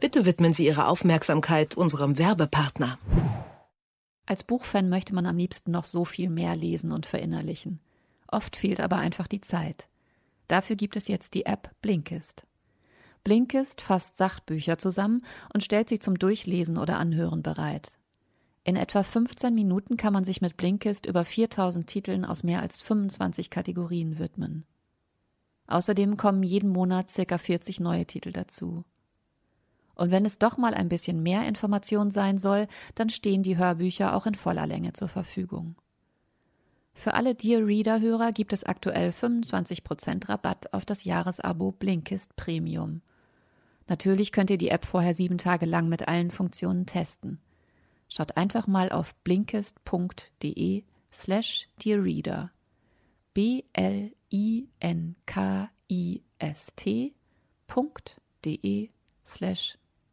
Bitte widmen Sie Ihre Aufmerksamkeit unserem Werbepartner. Als Buchfan möchte man am liebsten noch so viel mehr lesen und verinnerlichen. Oft fehlt aber einfach die Zeit. Dafür gibt es jetzt die App Blinkist. Blinkist fasst Sachbücher zusammen und stellt sie zum Durchlesen oder Anhören bereit. In etwa 15 Minuten kann man sich mit Blinkist über 4000 Titeln aus mehr als 25 Kategorien widmen. Außerdem kommen jeden Monat circa 40 neue Titel dazu. Und wenn es doch mal ein bisschen mehr Information sein soll, dann stehen die Hörbücher auch in voller Länge zur Verfügung. Für alle Dear Reader-Hörer gibt es aktuell 25% Rabatt auf das Jahresabo Blinkist Premium. Natürlich könnt ihr die App vorher sieben Tage lang mit allen Funktionen testen. Schaut einfach mal auf blinkist.de slash dearreader. B-L-I-N-K-I-S-T.de slash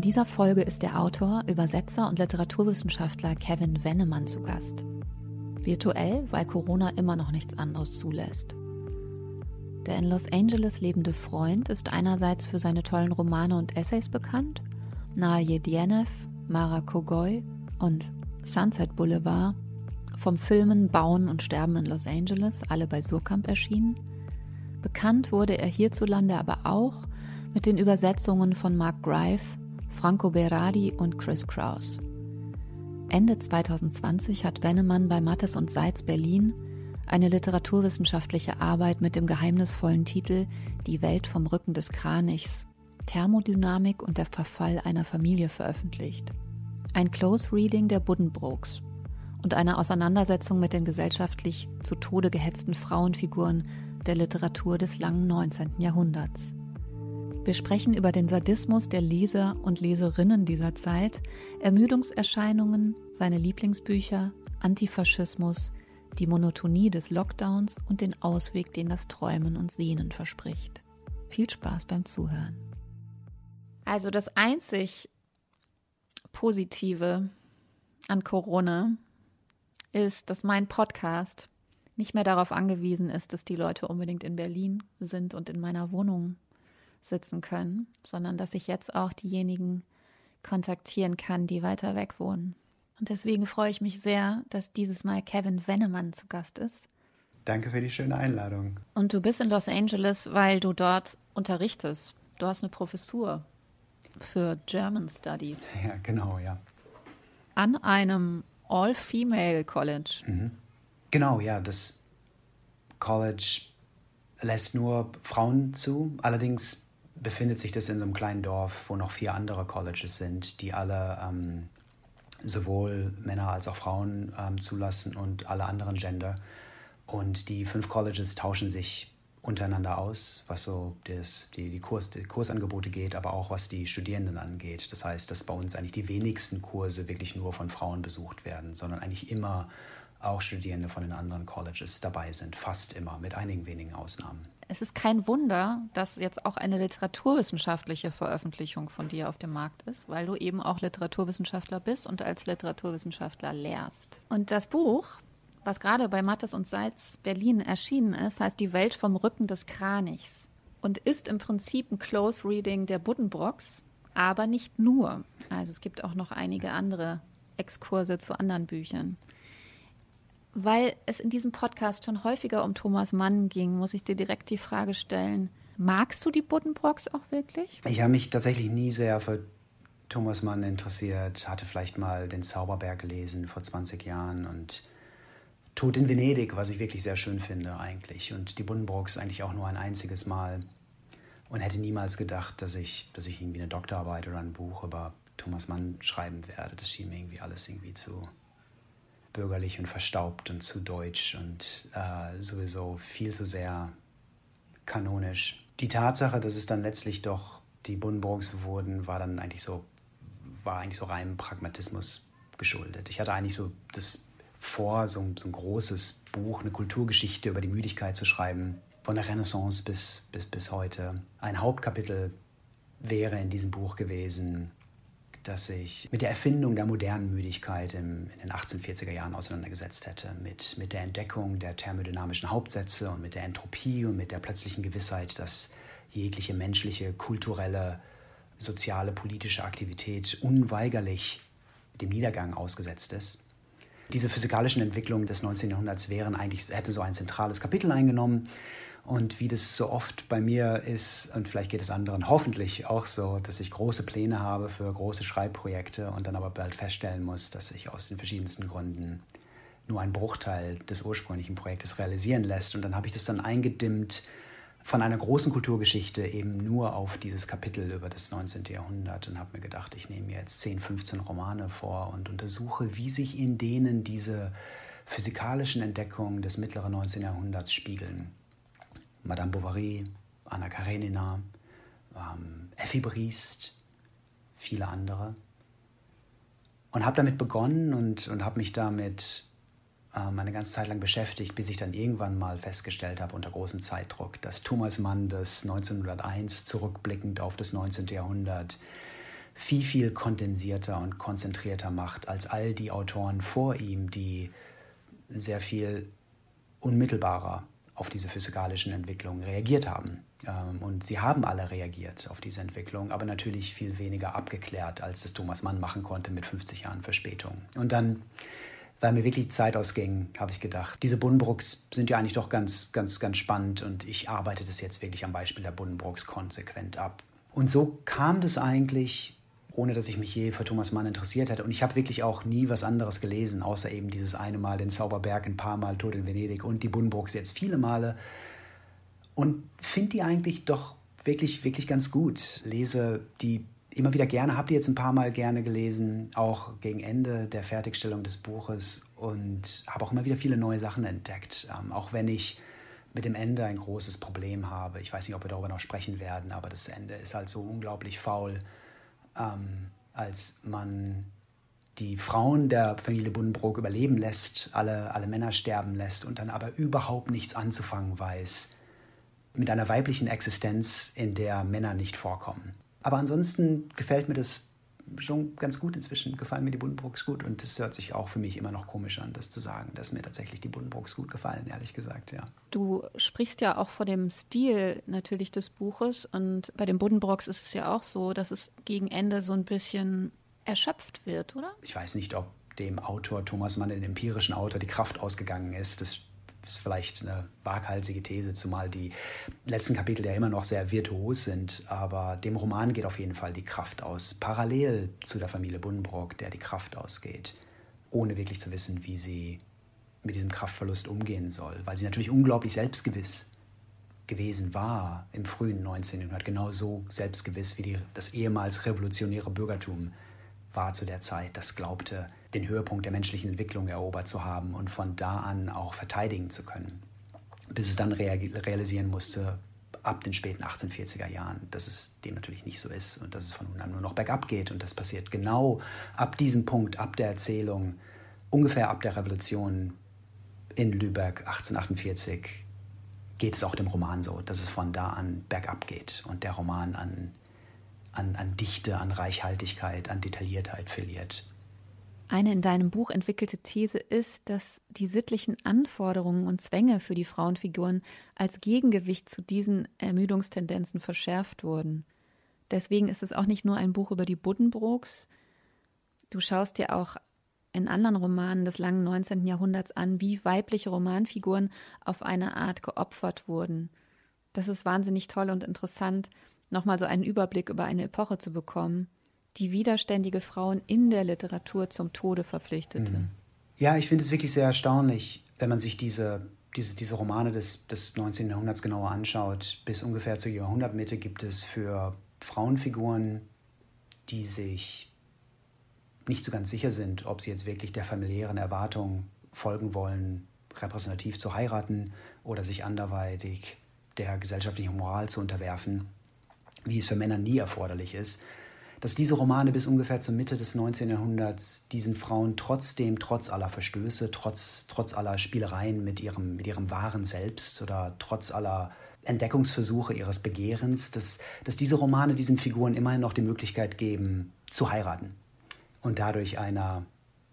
In dieser Folge ist der Autor, Übersetzer und Literaturwissenschaftler Kevin Wennemann zu Gast. Virtuell, weil Corona immer noch nichts anderes zulässt. Der in Los Angeles lebende Freund ist einerseits für seine tollen Romane und Essays bekannt, Nahe Jedienev, Mara Kogoy und Sunset Boulevard, vom Filmen, Bauen und Sterben in Los Angeles, alle bei Surkamp erschienen. Bekannt wurde er hierzulande aber auch mit den Übersetzungen von Mark Greif, Franco Berardi und Chris Kraus. Ende 2020 hat Wennemann bei Mattes und Seitz Berlin eine literaturwissenschaftliche Arbeit mit dem geheimnisvollen Titel Die Welt vom Rücken des Kranichs, Thermodynamik und der Verfall einer Familie veröffentlicht. Ein Close Reading der Buddenbrooks und eine Auseinandersetzung mit den gesellschaftlich zu Tode gehetzten Frauenfiguren der Literatur des langen 19. Jahrhunderts. Wir sprechen über den Sadismus der Leser und Leserinnen dieser Zeit, Ermüdungserscheinungen, seine Lieblingsbücher, Antifaschismus, die Monotonie des Lockdowns und den Ausweg, den das Träumen und Sehnen verspricht. Viel Spaß beim Zuhören. Also das einzig Positive an Corona ist, dass mein Podcast nicht mehr darauf angewiesen ist, dass die Leute unbedingt in Berlin sind und in meiner Wohnung sitzen können, sondern dass ich jetzt auch diejenigen kontaktieren kann, die weiter weg wohnen. Und deswegen freue ich mich sehr, dass dieses Mal Kevin Wennemann zu Gast ist. Danke für die schöne Einladung. Und du bist in Los Angeles, weil du dort unterrichtest. Du hast eine Professur für German Studies. Ja, genau, ja. An einem All-Female College. Mhm. Genau, ja. Das College lässt nur Frauen zu. Allerdings befindet sich das in so einem kleinen Dorf, wo noch vier andere Colleges sind, die alle ähm, sowohl Männer als auch Frauen ähm, zulassen und alle anderen Gender. Und die fünf Colleges tauschen sich untereinander aus, was so das, die, die, Kurs, die Kursangebote geht, aber auch was die Studierenden angeht. Das heißt, dass bei uns eigentlich die wenigsten Kurse wirklich nur von Frauen besucht werden, sondern eigentlich immer auch Studierende von den anderen Colleges dabei sind, fast immer, mit einigen wenigen Ausnahmen. Es ist kein Wunder, dass jetzt auch eine literaturwissenschaftliche Veröffentlichung von dir auf dem Markt ist, weil du eben auch Literaturwissenschaftler bist und als Literaturwissenschaftler lehrst. Und das Buch, was gerade bei Mattes und Seitz Berlin erschienen ist, heißt Die Welt vom Rücken des Kranichs und ist im Prinzip ein Close Reading der Buddenbrocks, aber nicht nur. Also es gibt auch noch einige andere Exkurse zu anderen Büchern. Weil es in diesem Podcast schon häufiger um Thomas Mann ging, muss ich dir direkt die Frage stellen, magst du die Buddenbrocks auch wirklich? Ich habe mich tatsächlich nie sehr für Thomas Mann interessiert, hatte vielleicht mal den Zauberberg gelesen vor 20 Jahren und Tod in Venedig, was ich wirklich sehr schön finde eigentlich. Und die Buddenbrocks eigentlich auch nur ein einziges Mal. Und hätte niemals gedacht, dass ich, dass ich irgendwie eine Doktorarbeit oder ein Buch über Thomas Mann schreiben werde. Das schien mir irgendwie alles irgendwie zu bürgerlich und verstaubt und zu deutsch und äh, sowieso viel zu sehr kanonisch. Die Tatsache, dass es dann letztlich doch die Buddenbrooks wurden, war dann eigentlich so, war eigentlich so reinem Pragmatismus geschuldet. Ich hatte eigentlich so das vor, so, so ein großes Buch, eine Kulturgeschichte über die Müdigkeit zu schreiben, von der Renaissance bis, bis, bis heute. Ein Hauptkapitel wäre in diesem Buch gewesen, dass sich mit der Erfindung der modernen Müdigkeit im, in den 1840er Jahren auseinandergesetzt hätte, mit, mit der Entdeckung der thermodynamischen Hauptsätze und mit der Entropie und mit der plötzlichen Gewissheit, dass jegliche menschliche, kulturelle, soziale, politische Aktivität unweigerlich dem Niedergang ausgesetzt ist. Diese physikalischen Entwicklungen des 19. Jahrhunderts wären eigentlich, hätte so ein zentrales Kapitel eingenommen. Und wie das so oft bei mir ist, und vielleicht geht es anderen hoffentlich auch so, dass ich große Pläne habe für große Schreibprojekte und dann aber bald feststellen muss, dass sich aus den verschiedensten Gründen nur ein Bruchteil des ursprünglichen Projektes realisieren lässt. Und dann habe ich das dann eingedimmt von einer großen Kulturgeschichte eben nur auf dieses Kapitel über das 19. Jahrhundert und habe mir gedacht, ich nehme mir jetzt 10, 15 Romane vor und untersuche, wie sich in denen diese physikalischen Entdeckungen des mittleren 19. Jahrhunderts spiegeln. Madame Bovary, Anna Karenina, ähm, Effi Briest, viele andere. Und habe damit begonnen und, und habe mich damit ähm, eine ganze Zeit lang beschäftigt, bis ich dann irgendwann mal festgestellt habe, unter großem Zeitdruck, dass Thomas Mann das 1901 zurückblickend auf das 19. Jahrhundert viel, viel kondensierter und konzentrierter macht als all die Autoren vor ihm, die sehr viel unmittelbarer auf diese physikalischen Entwicklungen reagiert haben. Ähm, und sie haben alle reagiert auf diese Entwicklung, aber natürlich viel weniger abgeklärt, als das Thomas Mann machen konnte mit 50 Jahren Verspätung. Und dann weil mir wirklich Zeit ausging, habe ich gedacht, diese Buddenbrooks sind ja eigentlich doch ganz, ganz, ganz spannend und ich arbeite das jetzt wirklich am Beispiel der Buddenbrooks konsequent ab. Und so kam das eigentlich, ohne dass ich mich je für Thomas Mann interessiert hätte. Und ich habe wirklich auch nie was anderes gelesen, außer eben dieses eine Mal den Zauberberg, ein paar Mal Tod in Venedig und die Buddenbrooks jetzt viele Male. Und finde die eigentlich doch wirklich, wirklich ganz gut. Lese die immer wieder gerne, habe die jetzt ein paar Mal gerne gelesen, auch gegen Ende der Fertigstellung des Buches und habe auch immer wieder viele neue Sachen entdeckt. Ähm, auch wenn ich mit dem Ende ein großes Problem habe. Ich weiß nicht, ob wir darüber noch sprechen werden, aber das Ende ist halt so unglaublich faul, ähm, als man die Frauen der Familie Buddenbrook überleben lässt, alle, alle Männer sterben lässt und dann aber überhaupt nichts anzufangen weiß mit einer weiblichen Existenz, in der Männer nicht vorkommen. Aber ansonsten gefällt mir das schon ganz gut inzwischen, gefallen mir die Buddenbrooks gut. Und das hört sich auch für mich immer noch komisch an, das zu sagen, dass mir tatsächlich die Buddenbrooks gut gefallen, ehrlich gesagt, ja. Du sprichst ja auch vor dem Stil natürlich des Buches. Und bei den Buddenbrooks ist es ja auch so, dass es gegen Ende so ein bisschen erschöpft wird, oder? Ich weiß nicht, ob dem Autor Thomas Mann, dem empirischen Autor, die Kraft ausgegangen ist. Das ist vielleicht eine waghalsige These, zumal die letzten Kapitel ja immer noch sehr virtuos sind. Aber dem Roman geht auf jeden Fall die Kraft aus. Parallel zu der Familie Buddenbrock, der die Kraft ausgeht, ohne wirklich zu wissen, wie sie mit diesem Kraftverlust umgehen soll. Weil sie natürlich unglaublich selbstgewiss gewesen war im frühen 19. Jahrhundert, genau so selbstgewiss wie die, das ehemals revolutionäre Bürgertum war zu der Zeit, das glaubte, den Höhepunkt der menschlichen Entwicklung erobert zu haben und von da an auch verteidigen zu können. Bis es dann realisieren musste, ab den späten 1840er Jahren, dass es dem natürlich nicht so ist und dass es von nun an nur noch bergab geht. Und das passiert genau ab diesem Punkt, ab der Erzählung, ungefähr ab der Revolution in Lübeck 1848, geht es auch dem Roman so, dass es von da an bergab geht und der Roman an, an, an Dichte, an Reichhaltigkeit, an Detailliertheit verliert. Eine in deinem Buch entwickelte These ist, dass die sittlichen Anforderungen und Zwänge für die Frauenfiguren als Gegengewicht zu diesen Ermüdungstendenzen verschärft wurden. Deswegen ist es auch nicht nur ein Buch über die Buddenbrooks. Du schaust dir auch in anderen Romanen des langen 19. Jahrhunderts an, wie weibliche Romanfiguren auf eine Art geopfert wurden. Das ist wahnsinnig toll und interessant, nochmal so einen Überblick über eine Epoche zu bekommen die widerständige Frauen in der Literatur zum Tode verpflichtete. Mhm. Ja, ich finde es wirklich sehr erstaunlich, wenn man sich diese, diese, diese Romane des, des 19. Jahrhunderts genauer anschaut. Bis ungefähr zur Jahrhundertmitte gibt es für Frauenfiguren, die sich nicht so ganz sicher sind, ob sie jetzt wirklich der familiären Erwartung folgen wollen, repräsentativ zu heiraten oder sich anderweitig der gesellschaftlichen Moral zu unterwerfen wie es für Männer nie erforderlich ist, dass diese Romane bis ungefähr zur Mitte des 19. Jahrhunderts diesen Frauen trotzdem, trotz aller Verstöße, trotz, trotz aller Spielereien mit ihrem, mit ihrem wahren Selbst oder trotz aller Entdeckungsversuche ihres Begehrens, dass, dass diese Romane diesen Figuren immerhin noch die Möglichkeit geben, zu heiraten und dadurch einer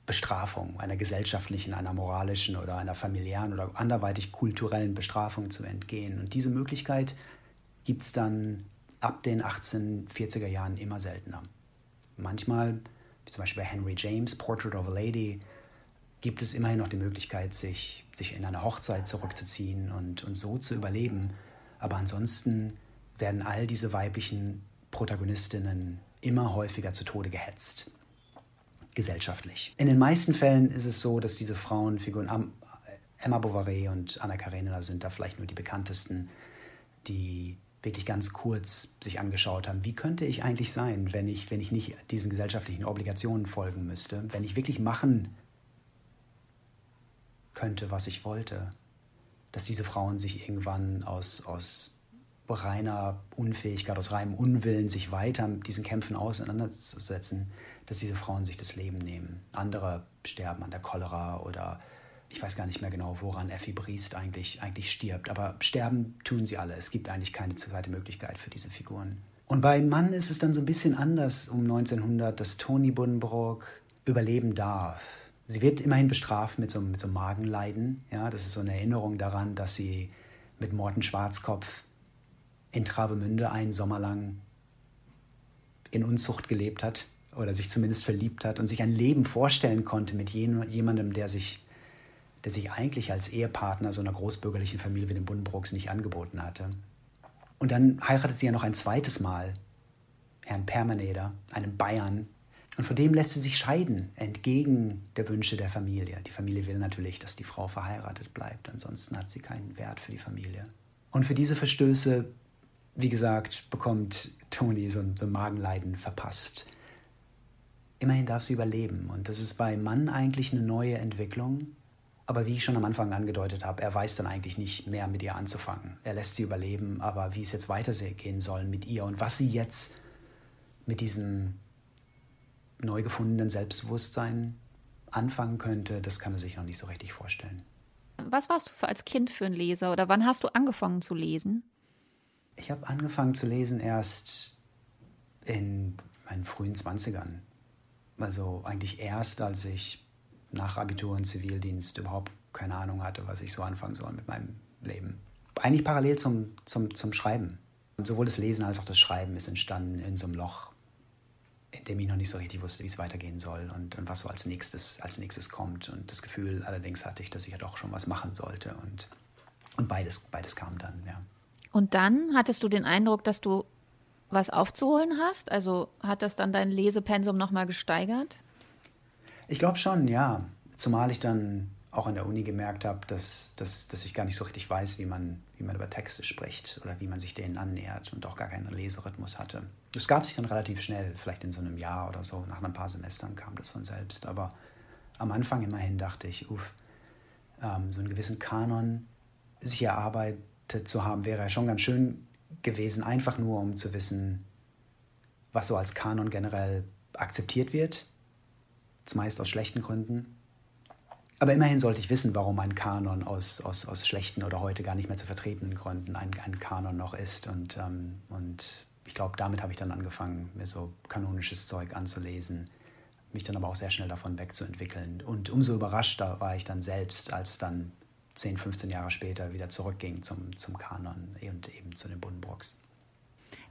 Bestrafung, einer gesellschaftlichen, einer moralischen oder einer familiären oder anderweitig kulturellen Bestrafung zu entgehen. Und diese Möglichkeit gibt es dann ab den 1840er Jahren immer seltener. Manchmal, wie zum Beispiel bei Henry James, Portrait of a Lady, gibt es immerhin noch die Möglichkeit, sich, sich in eine Hochzeit zurückzuziehen und, und so zu überleben. Aber ansonsten werden all diese weiblichen Protagonistinnen immer häufiger zu Tode gehetzt. Gesellschaftlich. In den meisten Fällen ist es so, dass diese Frauenfiguren, Emma Bovary und Anna Karenina sind da vielleicht nur die bekanntesten, die wirklich ganz kurz sich angeschaut haben, wie könnte ich eigentlich sein, wenn ich, wenn ich nicht diesen gesellschaftlichen Obligationen folgen müsste, wenn ich wirklich machen könnte, was ich wollte, dass diese Frauen sich irgendwann aus, aus reiner Unfähigkeit, aus reinem Unwillen, sich weiter mit diesen Kämpfen auseinanderzusetzen, dass diese Frauen sich das Leben nehmen. Andere sterben an der Cholera oder ich weiß gar nicht mehr genau, woran Effi Briest eigentlich, eigentlich stirbt, aber sterben tun sie alle. Es gibt eigentlich keine zweite Möglichkeit für diese Figuren. Und bei Mann ist es dann so ein bisschen anders um 1900, dass Toni Buddenbrook überleben darf. Sie wird immerhin bestraft mit so, mit so Magenleiden. Ja, das ist so eine Erinnerung daran, dass sie mit Morten Schwarzkopf in Travemünde einen Sommer lang in Unzucht gelebt hat oder sich zumindest verliebt hat und sich ein Leben vorstellen konnte mit jemandem, der sich der sich eigentlich als Ehepartner so einer großbürgerlichen Familie wie den Buddenbrooks nicht angeboten hatte. Und dann heiratet sie ja noch ein zweites Mal Herrn Permaneder, einen Bayern. Und von dem lässt sie sich scheiden, entgegen der Wünsche der Familie. Die Familie will natürlich, dass die Frau verheiratet bleibt, ansonsten hat sie keinen Wert für die Familie. Und für diese Verstöße, wie gesagt, bekommt Toni so ein, so ein Magenleiden verpasst. Immerhin darf sie überleben. Und das ist bei Mann eigentlich eine neue Entwicklung. Aber wie ich schon am Anfang angedeutet habe, er weiß dann eigentlich nicht mehr mit ihr anzufangen. Er lässt sie überleben, aber wie es jetzt weitergehen soll mit ihr und was sie jetzt mit diesem neu gefundenen Selbstbewusstsein anfangen könnte, das kann er sich noch nicht so richtig vorstellen. Was warst du für als Kind für ein Leser oder wann hast du angefangen zu lesen? Ich habe angefangen zu lesen erst in meinen frühen Zwanzigern. Also eigentlich erst, als ich nach Abitur und Zivildienst überhaupt keine Ahnung hatte, was ich so anfangen soll mit meinem Leben. Eigentlich parallel zum, zum, zum Schreiben. Und sowohl das Lesen als auch das Schreiben ist entstanden in so einem Loch, in dem ich noch nicht so richtig wusste, wie es weitergehen soll und, und was so als nächstes, als nächstes kommt. Und das Gefühl allerdings hatte ich, dass ich ja doch schon was machen sollte. Und, und beides, beides kam dann, ja. Und dann hattest du den Eindruck, dass du was aufzuholen hast? Also hat das dann dein Lesepensum nochmal gesteigert? Ich glaube schon, ja. Zumal ich dann auch an der Uni gemerkt habe, dass, dass, dass ich gar nicht so richtig weiß, wie man, wie man über Texte spricht oder wie man sich denen annähert und auch gar keinen Leserhythmus hatte. Das gab sich dann relativ schnell, vielleicht in so einem Jahr oder so, nach ein paar Semestern kam das von selbst. Aber am Anfang immerhin dachte ich, uff, ähm, so einen gewissen Kanon sich erarbeitet zu haben, wäre ja schon ganz schön gewesen, einfach nur um zu wissen, was so als Kanon generell akzeptiert wird meist aus schlechten Gründen. Aber immerhin sollte ich wissen, warum ein Kanon aus, aus, aus schlechten oder heute gar nicht mehr zu vertretenen Gründen ein, ein Kanon noch ist. Und, ähm, und ich glaube, damit habe ich dann angefangen, mir so kanonisches Zeug anzulesen, mich dann aber auch sehr schnell davon wegzuentwickeln. Und umso überraschter war ich dann selbst, als dann 10, 15 Jahre später wieder zurückging zum, zum Kanon und eben zu den Buddenbrooks.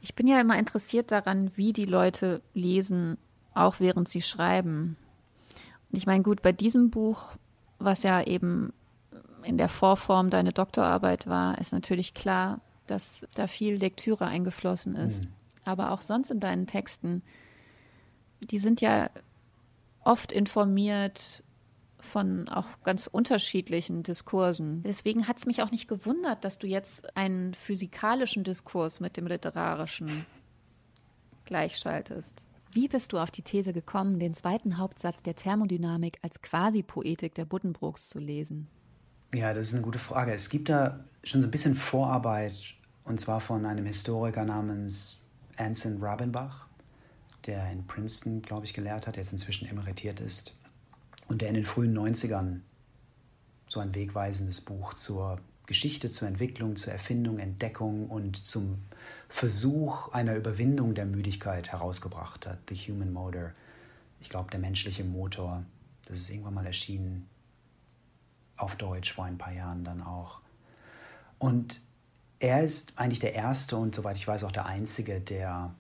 Ich bin ja immer interessiert daran, wie die Leute lesen, auch während sie schreiben. Und ich meine, gut, bei diesem Buch, was ja eben in der Vorform deine Doktorarbeit war, ist natürlich klar, dass da viel Lektüre eingeflossen ist. Mhm. Aber auch sonst in deinen Texten, die sind ja oft informiert von auch ganz unterschiedlichen Diskursen. Deswegen hat es mich auch nicht gewundert, dass du jetzt einen physikalischen Diskurs mit dem literarischen gleichschaltest. Wie bist du auf die These gekommen, den zweiten Hauptsatz der Thermodynamik als Quasi-Poetik der Buddenbrooks zu lesen? Ja, das ist eine gute Frage. Es gibt da schon so ein bisschen Vorarbeit, und zwar von einem Historiker namens Anson Rabenbach, der in Princeton, glaube ich, gelehrt hat, der jetzt inzwischen emeritiert ist und der in den frühen 90ern so ein wegweisendes Buch zur Geschichte, zur Entwicklung, zur Erfindung, Entdeckung und zum Versuch einer Überwindung der Müdigkeit herausgebracht hat. The Human Motor. Ich glaube, der menschliche Motor. Das ist irgendwann mal erschienen. Auf Deutsch vor ein paar Jahren dann auch. Und er ist eigentlich der erste und soweit ich weiß auch der einzige, der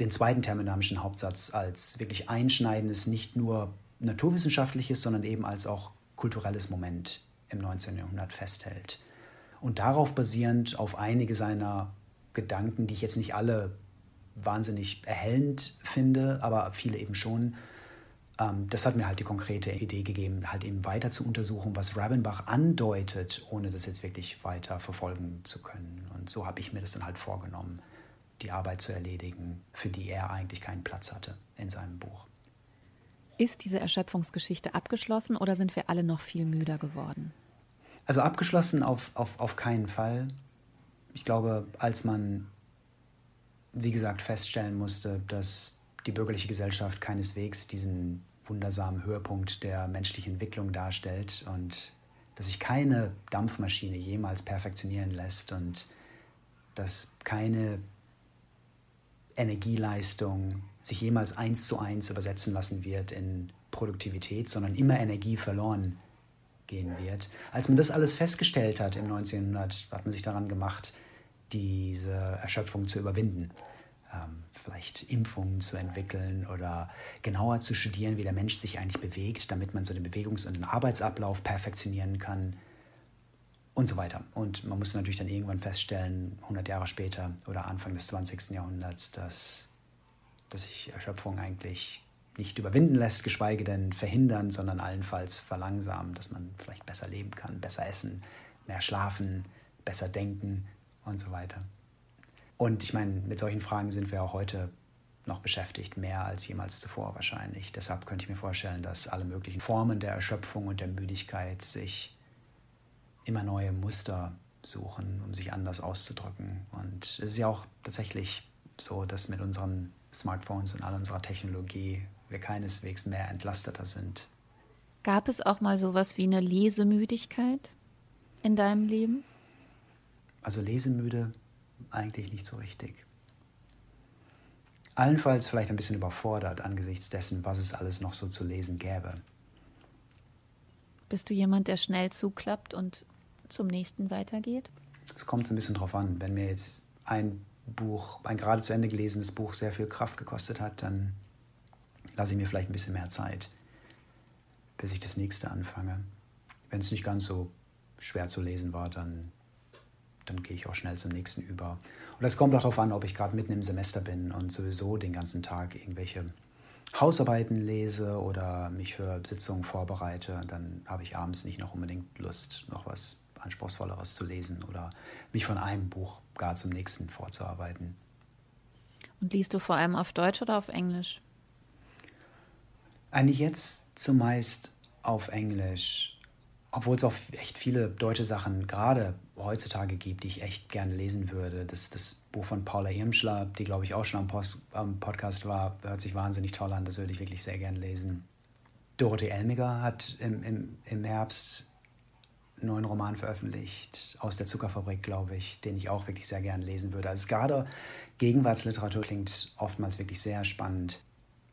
den zweiten thermodynamischen Hauptsatz als wirklich einschneidendes, nicht nur naturwissenschaftliches, sondern eben als auch kulturelles Moment im 19. Jahrhundert festhält. Und darauf basierend auf einige seiner Gedanken, die ich jetzt nicht alle wahnsinnig erhellend finde, aber viele eben schon, ähm, das hat mir halt die konkrete Idee gegeben, halt eben weiter zu untersuchen, was Rabenbach andeutet, ohne das jetzt wirklich weiter verfolgen zu können. Und so habe ich mir das dann halt vorgenommen, die Arbeit zu erledigen, für die er eigentlich keinen Platz hatte in seinem Buch. Ist diese Erschöpfungsgeschichte abgeschlossen oder sind wir alle noch viel müder geworden? Also abgeschlossen auf, auf, auf keinen Fall. Ich glaube, als man, wie gesagt, feststellen musste, dass die bürgerliche Gesellschaft keineswegs diesen wundersamen Höhepunkt der menschlichen Entwicklung darstellt und dass sich keine Dampfmaschine jemals perfektionieren lässt und dass keine Energieleistung sich jemals eins zu eins übersetzen lassen wird in Produktivität, sondern immer Energie verloren gehen wird. Als man das alles festgestellt hat im 1900, hat man sich daran gemacht, diese Erschöpfung zu überwinden. Ähm, vielleicht Impfungen zu entwickeln oder genauer zu studieren, wie der Mensch sich eigentlich bewegt, damit man so den Bewegungs- und den Arbeitsablauf perfektionieren kann und so weiter. Und man musste natürlich dann irgendwann feststellen, 100 Jahre später oder Anfang des 20. Jahrhunderts, dass, dass sich Erschöpfung eigentlich nicht überwinden lässt, geschweige denn verhindern, sondern allenfalls verlangsamen, dass man vielleicht besser leben kann, besser essen, mehr schlafen, besser denken und so weiter. Und ich meine, mit solchen Fragen sind wir auch heute noch beschäftigt, mehr als jemals zuvor wahrscheinlich. Deshalb könnte ich mir vorstellen, dass alle möglichen Formen der Erschöpfung und der Müdigkeit sich immer neue Muster suchen, um sich anders auszudrücken. Und es ist ja auch tatsächlich so, dass mit unseren Smartphones und all unserer Technologie wir keineswegs mehr entlasteter sind. Gab es auch mal sowas wie eine Lesemüdigkeit in deinem Leben? Also lesemüde eigentlich nicht so richtig. Allenfalls vielleicht ein bisschen überfordert angesichts dessen, was es alles noch so zu lesen gäbe. Bist du jemand, der schnell zuklappt und zum nächsten weitergeht? Es kommt ein bisschen drauf an. Wenn mir jetzt ein Buch, ein gerade zu Ende gelesenes Buch sehr viel Kraft gekostet hat, dann lasse ich mir vielleicht ein bisschen mehr Zeit, bis ich das nächste anfange. Wenn es nicht ganz so schwer zu lesen war, dann, dann gehe ich auch schnell zum nächsten über. Und es kommt auch darauf an, ob ich gerade mitten im Semester bin und sowieso den ganzen Tag irgendwelche Hausarbeiten lese oder mich für Sitzungen vorbereite. Dann habe ich abends nicht noch unbedingt Lust, noch was Anspruchsvolleres zu lesen oder mich von einem Buch gar zum nächsten vorzuarbeiten. Und liest du vor allem auf Deutsch oder auf Englisch? Eigentlich jetzt zumeist auf Englisch, obwohl es auch echt viele deutsche Sachen gerade heutzutage gibt, die ich echt gerne lesen würde. Das, das Buch von Paula Irmschler, die glaube ich auch schon am, Post, am Podcast war, hört sich wahnsinnig toll an. Das würde ich wirklich sehr gerne lesen. Dorothee Elmiger hat im, im, im Herbst einen neuen Roman veröffentlicht, aus der Zuckerfabrik, glaube ich, den ich auch wirklich sehr gerne lesen würde. Also gerade Gegenwartsliteratur klingt oftmals wirklich sehr spannend.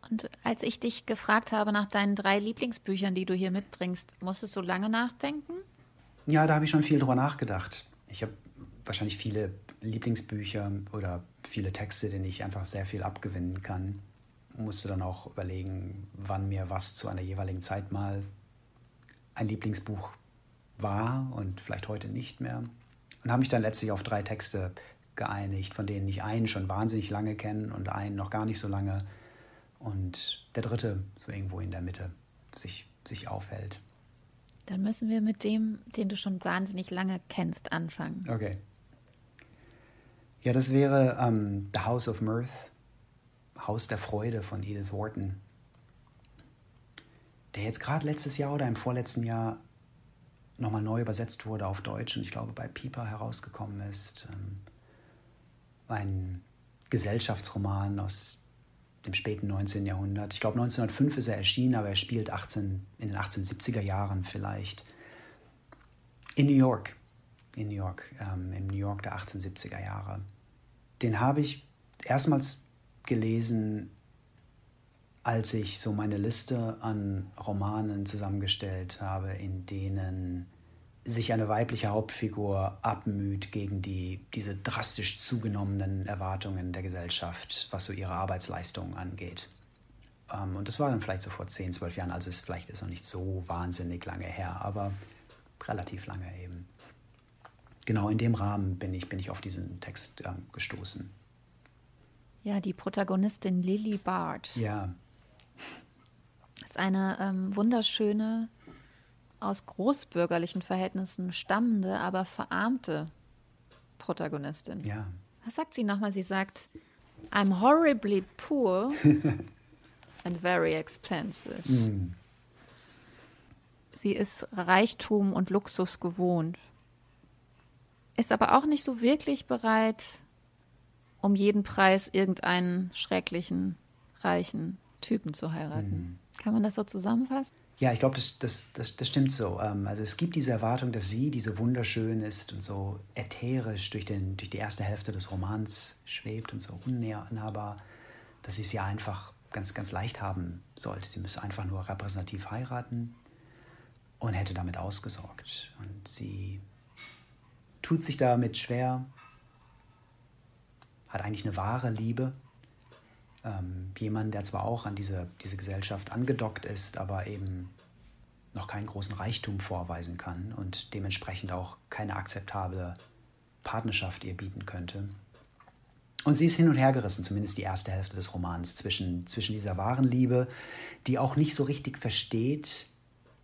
Und als ich dich gefragt habe nach deinen drei Lieblingsbüchern, die du hier mitbringst, musstest du lange nachdenken? Ja, da habe ich schon viel drüber nachgedacht. Ich habe wahrscheinlich viele Lieblingsbücher oder viele Texte, denen ich einfach sehr viel abgewinnen kann. Musste dann auch überlegen, wann mir was zu einer jeweiligen Zeit mal ein Lieblingsbuch war und vielleicht heute nicht mehr. Und habe mich dann letztlich auf drei Texte geeinigt, von denen ich einen schon wahnsinnig lange kenne und einen noch gar nicht so lange und der dritte so irgendwo in der Mitte sich, sich aufhält. Dann müssen wir mit dem, den du schon wahnsinnig lange kennst, anfangen. Okay. Ja, das wäre ähm, The House of Mirth, Haus der Freude von Edith Wharton, der jetzt gerade letztes Jahr oder im vorletzten Jahr nochmal neu übersetzt wurde auf Deutsch und ich glaube bei Piper herausgekommen ist. Ähm, ein Gesellschaftsroman aus dem späten 19. Jahrhundert. Ich glaube, 1905 ist er erschienen, aber er spielt 18, in den 1870er Jahren vielleicht. In New York. In New York, ähm, im New York der 1870er Jahre. Den habe ich erstmals gelesen, als ich so meine Liste an Romanen zusammengestellt habe, in denen sich eine weibliche Hauptfigur abmüht gegen die, diese drastisch zugenommenen Erwartungen der Gesellschaft, was so ihre Arbeitsleistung angeht. Ähm, und das war dann vielleicht so vor 10, 12 Jahren, also ist vielleicht ist noch nicht so wahnsinnig lange her, aber relativ lange eben. Genau in dem Rahmen bin ich, bin ich auf diesen Text ähm, gestoßen. Ja, die Protagonistin Lily Bard. Ja. Ist eine ähm, wunderschöne aus großbürgerlichen Verhältnissen stammende, aber verarmte Protagonistin. Ja. Was sagt sie nochmal? Sie sagt, I'm horribly poor and very expensive. Mm. Sie ist Reichtum und Luxus gewohnt, ist aber auch nicht so wirklich bereit, um jeden Preis irgendeinen schrecklichen, reichen Typen zu heiraten. Mm. Kann man das so zusammenfassen? Ja, ich glaube, das, das, das, das, stimmt so. Ähm, also es gibt diese Erwartung, dass sie, diese wunderschön ist und so ätherisch durch, den, durch die erste Hälfte des Romans schwebt und so unnahbar, dass sie sie einfach ganz, ganz leicht haben sollte. Sie müsse einfach nur repräsentativ heiraten und hätte damit ausgesorgt. Und sie tut sich damit schwer, hat eigentlich eine wahre Liebe ähm, jemand, der zwar auch an diese, diese Gesellschaft angedockt ist, aber eben noch keinen großen Reichtum vorweisen kann und dementsprechend auch keine akzeptable Partnerschaft ihr bieten könnte. Und sie ist hin und her gerissen, zumindest die erste Hälfte des Romans, zwischen, zwischen dieser wahren Liebe, die auch nicht so richtig versteht,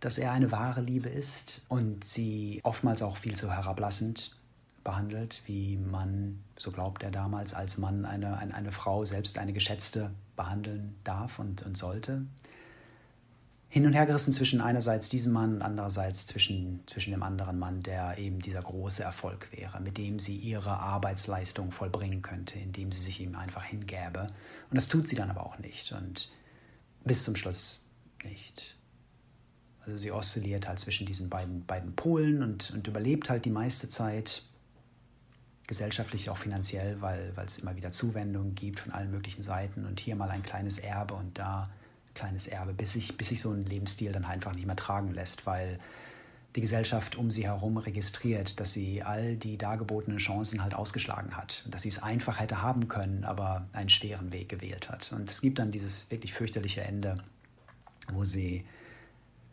dass er eine wahre Liebe ist und sie oftmals auch viel zu herablassend behandelt, wie man, so glaubt er damals, als Mann eine, eine, eine Frau, selbst eine Geschätzte, behandeln darf und, und sollte. Hin und her gerissen zwischen einerseits diesem Mann und andererseits zwischen, zwischen dem anderen Mann, der eben dieser große Erfolg wäre, mit dem sie ihre Arbeitsleistung vollbringen könnte, indem sie sich ihm einfach hingäbe. Und das tut sie dann aber auch nicht und bis zum Schluss nicht. Also sie oszilliert halt zwischen diesen beiden, beiden Polen und, und überlebt halt die meiste Zeit gesellschaftlich, auch finanziell, weil, es immer wieder Zuwendungen gibt von allen möglichen Seiten und hier mal ein kleines Erbe und da ein kleines Erbe, bis sich, bis sich so ein Lebensstil dann einfach nicht mehr tragen lässt, weil die Gesellschaft um sie herum registriert, dass sie all die dargebotenen Chancen halt ausgeschlagen hat und dass sie es einfach hätte haben können, aber einen schweren Weg gewählt hat. Und es gibt dann dieses wirklich fürchterliche Ende, wo sie,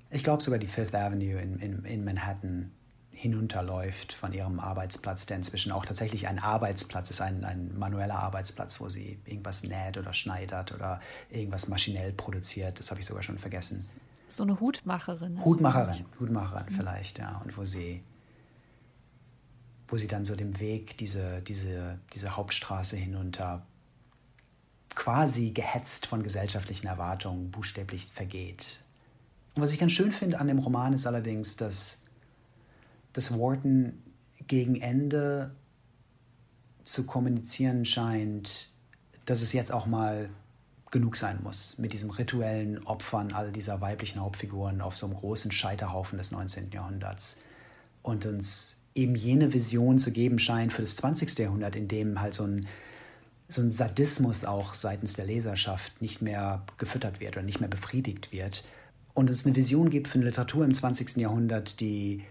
ich glaube sogar die Fifth Avenue in, in, in Manhattan hinunterläuft von ihrem Arbeitsplatz, der inzwischen auch tatsächlich ein Arbeitsplatz ist, ein, ein manueller Arbeitsplatz, wo sie irgendwas näht oder schneidert oder irgendwas maschinell produziert. Das habe ich sogar schon vergessen. So eine Hutmacherin. Hutmacherin, Hutmacherin mhm. vielleicht, ja. Und wo sie, wo sie dann so dem Weg diese, diese, diese Hauptstraße hinunter quasi gehetzt von gesellschaftlichen Erwartungen buchstäblich vergeht. Und was ich ganz schön finde an dem Roman ist allerdings, dass dass Wharton gegen Ende zu kommunizieren scheint, dass es jetzt auch mal genug sein muss mit diesem rituellen Opfern all dieser weiblichen Hauptfiguren auf so einem großen Scheiterhaufen des 19. Jahrhunderts und uns eben jene Vision zu geben scheint für das 20. Jahrhundert, in dem halt so ein, so ein Sadismus auch seitens der Leserschaft nicht mehr gefüttert wird oder nicht mehr befriedigt wird. Und es eine Vision gibt für eine Literatur im 20. Jahrhundert, die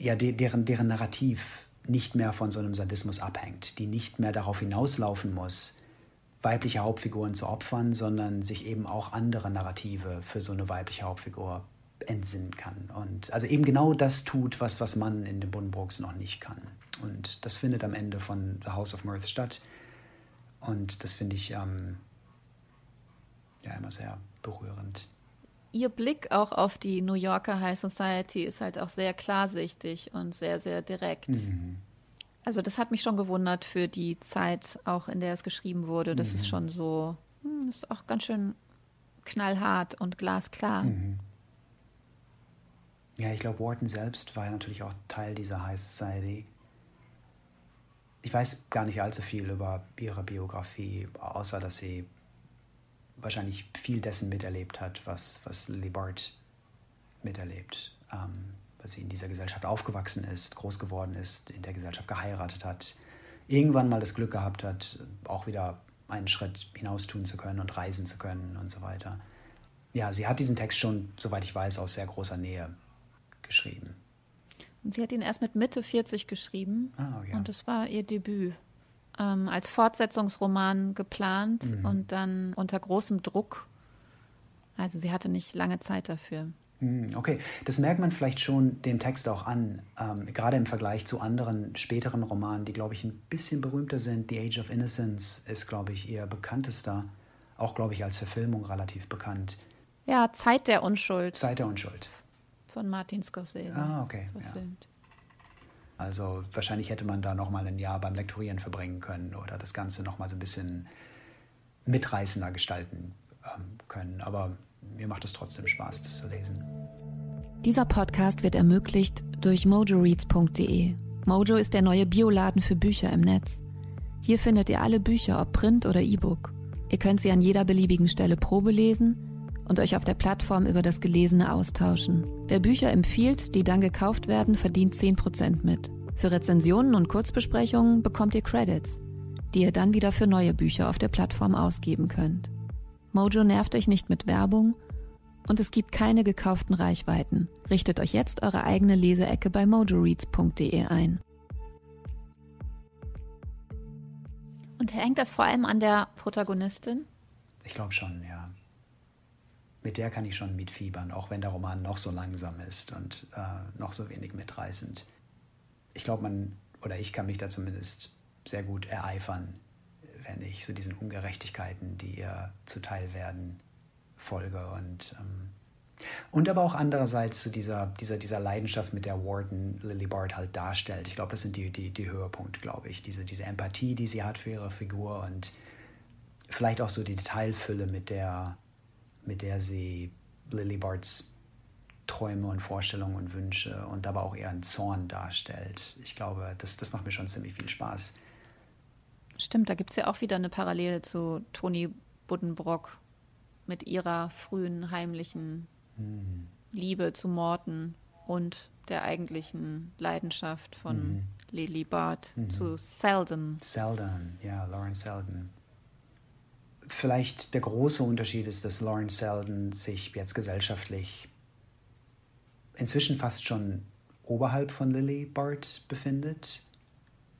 ja, de, deren, deren Narrativ nicht mehr von so einem Sadismus abhängt, die nicht mehr darauf hinauslaufen muss, weibliche Hauptfiguren zu opfern, sondern sich eben auch andere Narrative für so eine weibliche Hauptfigur entsinnen kann. Und also eben genau das tut, was, was man in den Buddenbrooks noch nicht kann. Und das findet am Ende von The House of Mirth statt. Und das finde ich ähm, ja immer sehr berührend ihr Blick auch auf die New Yorker High Society ist halt auch sehr klarsichtig und sehr, sehr direkt. Mhm. Also das hat mich schon gewundert für die Zeit, auch in der es geschrieben wurde. Das mhm. ist schon so, hm, ist auch ganz schön knallhart und glasklar. Mhm. Ja, ich glaube, Wharton selbst war ja natürlich auch Teil dieser High Society. ich weiß gar nicht allzu viel über ihre Biografie, außer dass sie wahrscheinlich viel dessen miterlebt hat, was, was Lily Bart miterlebt. Ähm, dass sie in dieser Gesellschaft aufgewachsen ist, groß geworden ist, in der Gesellschaft geheiratet hat, irgendwann mal das Glück gehabt hat, auch wieder einen Schritt hinaus tun zu können und reisen zu können und so weiter. Ja, sie hat diesen Text schon, soweit ich weiß, aus sehr großer Nähe geschrieben. Und sie hat ihn erst mit Mitte 40 geschrieben. Ah, okay. Und das war ihr Debüt. Ähm, als Fortsetzungsroman geplant mhm. und dann unter großem Druck. Also sie hatte nicht lange Zeit dafür. Hm, okay, das merkt man vielleicht schon dem Text auch an, ähm, gerade im Vergleich zu anderen späteren Romanen, die, glaube ich, ein bisschen berühmter sind. The Age of Innocence ist, glaube ich, ihr bekanntester, auch, glaube ich, als Verfilmung relativ bekannt. Ja, Zeit der Unschuld. Zeit der Unschuld. Von Martin Scorsese. Ah, okay. Verfilmt. Ja. Also wahrscheinlich hätte man da nochmal ein Jahr beim Lektorieren verbringen können oder das Ganze nochmal so ein bisschen mitreißender gestalten ähm, können. Aber mir macht es trotzdem Spaß, das zu lesen. Dieser Podcast wird ermöglicht durch mojoreads.de. Mojo ist der neue Bioladen für Bücher im Netz. Hier findet ihr alle Bücher, ob Print oder E-Book. Ihr könnt sie an jeder beliebigen Stelle Probe lesen und euch auf der Plattform über das Gelesene austauschen. Wer Bücher empfiehlt, die dann gekauft werden, verdient 10% mit. Für Rezensionen und Kurzbesprechungen bekommt ihr Credits, die ihr dann wieder für neue Bücher auf der Plattform ausgeben könnt. Mojo nervt euch nicht mit Werbung und es gibt keine gekauften Reichweiten. Richtet euch jetzt eure eigene Leseecke bei mojoreads.de ein. Und hängt das vor allem an der Protagonistin? Ich glaube schon, ja. Mit der kann ich schon mitfiebern, auch wenn der Roman noch so langsam ist und äh, noch so wenig mitreißend. Ich glaube, man, oder ich kann mich da zumindest sehr gut ereifern wenn ich so diesen Ungerechtigkeiten, die ihr zuteil werden, folge und ähm, und aber auch andererseits zu dieser, dieser, dieser Leidenschaft, mit der Warden Lily Bart halt darstellt. Ich glaube, das sind die, die, die Höhepunkte, glaube ich. Diese, diese Empathie, die sie hat für ihre Figur und vielleicht auch so die Detailfülle, mit der, mit der sie Lily Barts Träume und Vorstellungen und Wünsche und aber auch ihren Zorn darstellt. Ich glaube, das, das macht mir schon ziemlich viel Spaß. Stimmt, da gibt es ja auch wieder eine Parallele zu Toni Buddenbrock mit ihrer frühen heimlichen hm. Liebe zu Morten und der eigentlichen Leidenschaft von mhm. Lily Bart mhm. zu Selden. Selden, ja, Lawrence Selden. Vielleicht der große Unterschied ist, dass Lawrence Selden sich jetzt gesellschaftlich inzwischen fast schon oberhalb von Lily Bart befindet.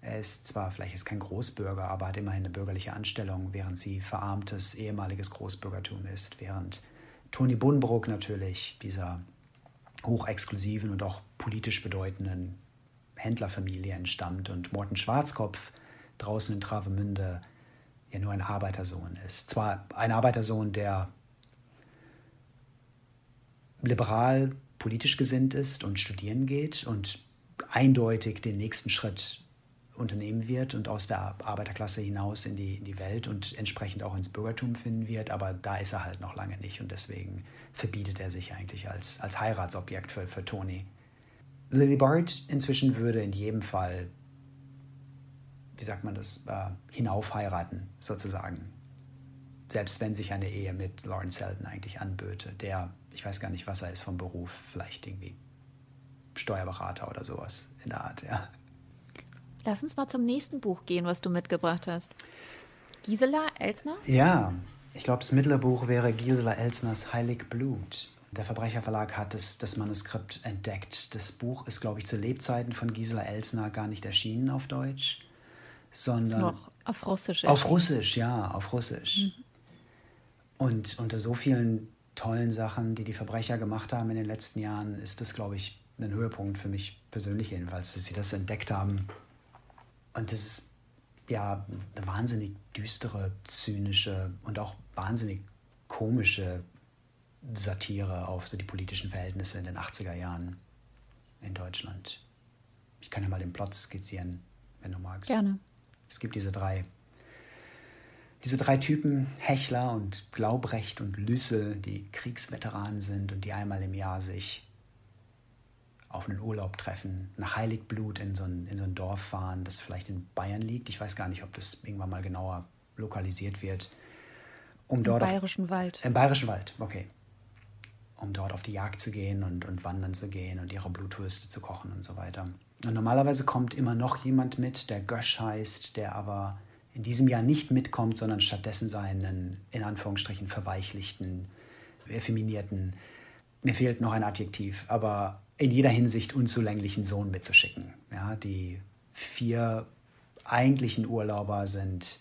Er ist zwar vielleicht ist kein Großbürger, aber hat immerhin eine bürgerliche Anstellung, während sie verarmtes ehemaliges Großbürgertum ist, während Toni Bunbrook natürlich dieser hochexklusiven und auch politisch bedeutenden Händlerfamilie entstammt und Morten Schwarzkopf draußen in Travemünde ja nur ein Arbeitersohn ist. Zwar ein Arbeitersohn, der liberal politisch gesinnt ist und studieren geht und eindeutig den nächsten Schritt unternehmen wird und aus der Arbeiterklasse hinaus in die, in die Welt und entsprechend auch ins Bürgertum finden wird. Aber da ist er halt noch lange nicht und deswegen verbietet er sich eigentlich als, als Heiratsobjekt für, für Toni. Lily Bart inzwischen würde in jedem Fall, wie sagt man das, äh, hinauf heiraten, sozusagen. Selbst wenn sich eine Ehe mit Lawrence Selden eigentlich anböte, der, ich weiß gar nicht, was er ist vom Beruf, vielleicht irgendwie Steuerberater oder sowas in der Art, ja. Lass uns mal zum nächsten Buch gehen, was du mitgebracht hast. Gisela Elsner? Ja, ich glaube, das mittlere Buch wäre Gisela Elsners Heilig Blut. Der Verbrecherverlag hat das, das Manuskript entdeckt. Das Buch ist, glaube ich, zu Lebzeiten von Gisela Elsner gar nicht erschienen auf Deutsch, sondern. Noch auf Russisch. Auf Russisch, ja, auf Russisch. Mhm. Und unter so vielen tollen Sachen, die die Verbrecher gemacht haben in den letzten Jahren, ist das, glaube ich, ein Höhepunkt für mich persönlich jedenfalls, dass sie das entdeckt haben und das ist ja eine wahnsinnig düstere, zynische und auch wahnsinnig komische Satire auf so die politischen Verhältnisse in den 80er Jahren in Deutschland. Ich kann ja mal den Plot skizzieren, wenn du magst. Gerne. Es gibt diese drei, diese drei Typen, Hechler und Glaubrecht und Lüssel, die Kriegsveteranen sind und die einmal im Jahr sich auf einen Urlaub treffen, nach Heiligblut in so, ein, in so ein Dorf fahren, das vielleicht in Bayern liegt. Ich weiß gar nicht, ob das irgendwann mal genauer lokalisiert wird. Um dort Im Bayerischen auf, Wald. Im Bayerischen Wald, okay. Um dort auf die Jagd zu gehen und, und wandern zu gehen und ihre Blutwürste zu kochen und so weiter. Und normalerweise kommt immer noch jemand mit, der Gösch heißt, der aber in diesem Jahr nicht mitkommt, sondern stattdessen seinen, in Anführungsstrichen, verweichlichten, effeminierten, mir fehlt noch ein Adjektiv, aber in jeder Hinsicht unzulänglichen Sohn mitzuschicken. Ja, die vier eigentlichen Urlauber sind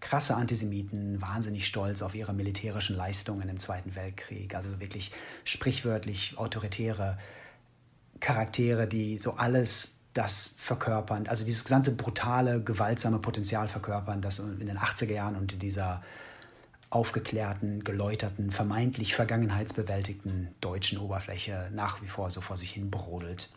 krasse Antisemiten, wahnsinnig stolz auf ihre militärischen Leistungen im Zweiten Weltkrieg, also wirklich sprichwörtlich autoritäre Charaktere, die so alles das verkörpern, also dieses gesamte brutale, gewaltsame Potenzial verkörpern, das in den 80er Jahren unter dieser aufgeklärten, geläuterten, vermeintlich vergangenheitsbewältigten deutschen Oberfläche nach wie vor so vor sich hin brodelt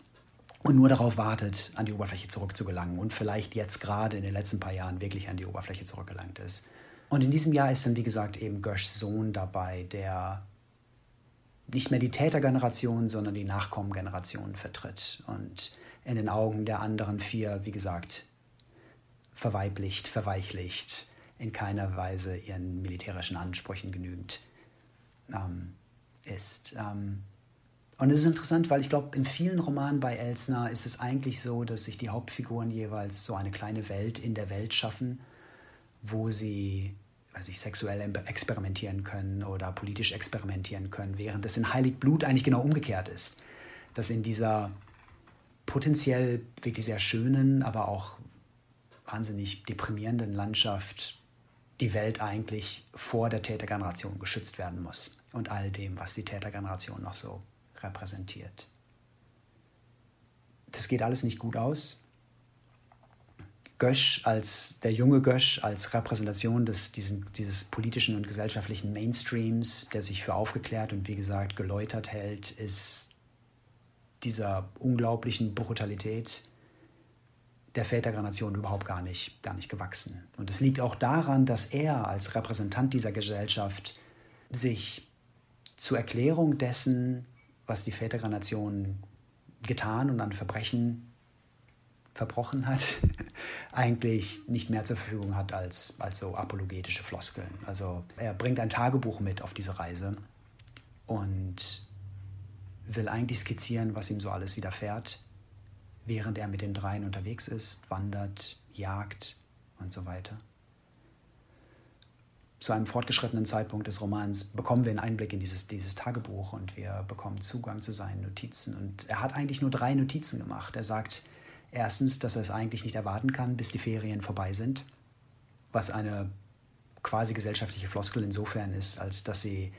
und nur darauf wartet, an die Oberfläche zurückzugelangen und vielleicht jetzt gerade in den letzten paar Jahren wirklich an die Oberfläche zurückgelangt ist. Und in diesem Jahr ist dann, wie gesagt, eben Göschs Sohn dabei, der nicht mehr die Tätergeneration, sondern die Nachkommengeneration vertritt und in den Augen der anderen vier, wie gesagt, verweiblicht, verweichlicht, in keiner Weise ihren militärischen Ansprüchen genügend ähm, ist. Ähm, und es ist interessant, weil ich glaube, in vielen Romanen bei Elsner ist es eigentlich so, dass sich die Hauptfiguren jeweils so eine kleine Welt in der Welt schaffen, wo sie weiß ich, sexuell experimentieren können oder politisch experimentieren können, während es in Heiligblut eigentlich genau umgekehrt ist. Dass in dieser potenziell wirklich sehr schönen, aber auch wahnsinnig deprimierenden Landschaft die Welt eigentlich vor der Tätergeneration geschützt werden muss und all dem, was die Tätergeneration noch so repräsentiert. Das geht alles nicht gut aus. Gösch als der junge Gösch als Repräsentation des, diesen, dieses politischen und gesellschaftlichen Mainstreams, der sich für aufgeklärt und wie gesagt geläutert hält, ist dieser unglaublichen Brutalität der Vätergeneration überhaupt gar nicht, gar nicht gewachsen. Und es liegt auch daran, dass er als Repräsentant dieser Gesellschaft sich zur Erklärung dessen, was die Vätergeneration getan und an Verbrechen verbrochen hat, eigentlich nicht mehr zur Verfügung hat als, als so apologetische Floskeln. Also er bringt ein Tagebuch mit auf diese Reise und will eigentlich skizzieren, was ihm so alles widerfährt, während er mit den dreien unterwegs ist, wandert, jagt und so weiter. Zu einem fortgeschrittenen Zeitpunkt des Romans bekommen wir einen Einblick in dieses, dieses Tagebuch und wir bekommen Zugang zu seinen Notizen. Und er hat eigentlich nur drei Notizen gemacht. Er sagt, Erstens, dass er es eigentlich nicht erwarten kann, bis die Ferien vorbei sind, was eine quasi gesellschaftliche Floskel insofern ist, als dass sie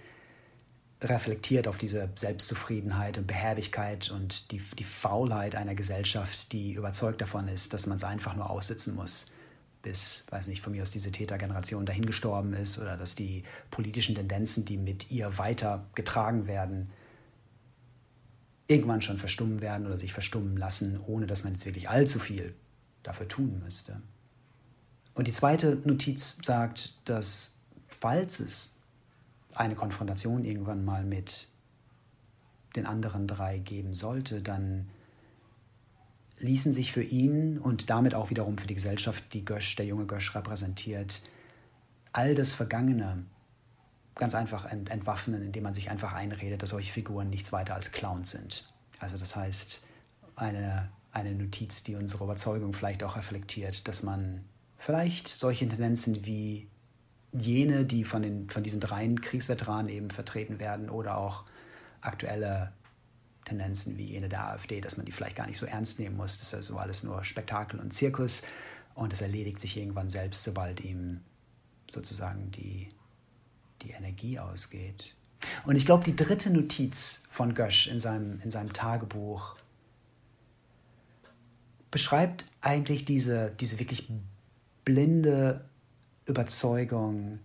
reflektiert auf diese Selbstzufriedenheit und Behäbigkeit und die, die Faulheit einer Gesellschaft, die überzeugt davon ist, dass man es einfach nur aussitzen muss, bis, weiß nicht, von mir aus diese Tätergeneration dahingestorben ist oder dass die politischen Tendenzen, die mit ihr weitergetragen werden, irgendwann schon verstummen werden oder sich verstummen lassen, ohne dass man jetzt wirklich allzu viel dafür tun müsste. Und die zweite Notiz sagt, dass falls es eine Konfrontation irgendwann mal mit den anderen drei geben sollte, dann ließen sich für ihn und damit auch wiederum für die Gesellschaft, die Gösch, der junge Gösch repräsentiert, all das Vergangene ganz einfach ent entwaffnen, indem man sich einfach einredet, dass solche Figuren nichts weiter als Clowns sind. Also das heißt, eine, eine Notiz, die unsere Überzeugung vielleicht auch reflektiert, dass man vielleicht solche Tendenzen wie jene, die von, den, von diesen dreien Kriegsveteranen eben vertreten werden oder auch aktuelle Tendenzen wie jene der AfD, dass man die vielleicht gar nicht so ernst nehmen muss. Das ist also alles nur Spektakel und Zirkus und es erledigt sich irgendwann selbst, sobald ihm sozusagen die die Energie ausgeht. Und ich glaube, die dritte Notiz von Gösch in seinem, in seinem Tagebuch beschreibt eigentlich diese, diese wirklich blinde Überzeugung,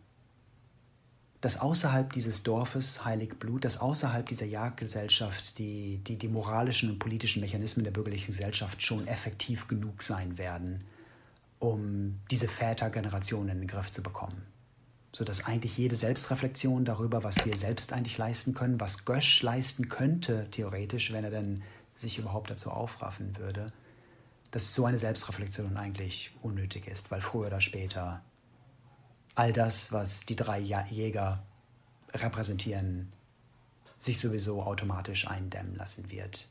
dass außerhalb dieses Dorfes Heiligblut, dass außerhalb dieser Jagdgesellschaft die, die, die moralischen und politischen Mechanismen der bürgerlichen Gesellschaft schon effektiv genug sein werden, um diese Vätergeneration in den Griff zu bekommen sodass eigentlich jede Selbstreflexion darüber, was wir selbst eigentlich leisten können, was Gösch leisten könnte, theoretisch, wenn er denn sich überhaupt dazu aufraffen würde, dass so eine Selbstreflexion eigentlich unnötig ist, weil früher oder später all das, was die drei Jäger repräsentieren, sich sowieso automatisch eindämmen lassen wird,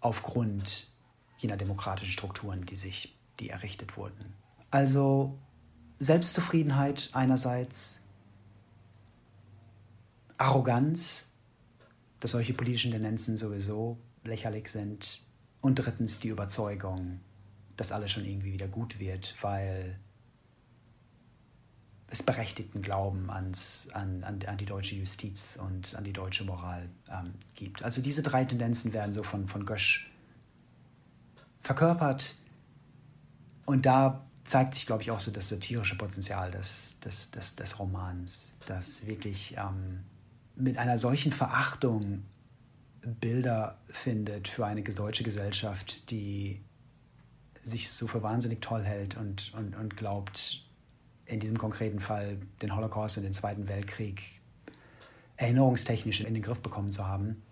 aufgrund jener demokratischen Strukturen, die sich, die errichtet wurden. Also Selbstzufriedenheit einerseits, Arroganz, dass solche politischen Tendenzen sowieso lächerlich sind und drittens die Überzeugung, dass alles schon irgendwie wieder gut wird, weil es berechtigten Glauben ans, an, an, an, die deutsche Justiz und an die deutsche Moral ähm, gibt. Also diese drei Tendenzen werden so von, von Gösch verkörpert und da zeigt sich, glaube ich, auch so das satirische Potenzial des, des, des, des Romans, das wirklich ähm, mit einer solchen Verachtung Bilder findet für eine deutsche Gesellschaft, die sich so für wahnsinnig toll hält und, und, und glaubt, in diesem konkreten Fall den Holocaust und den Zweiten Weltkrieg erinnerungstechnisch in den Griff bekommen zu haben,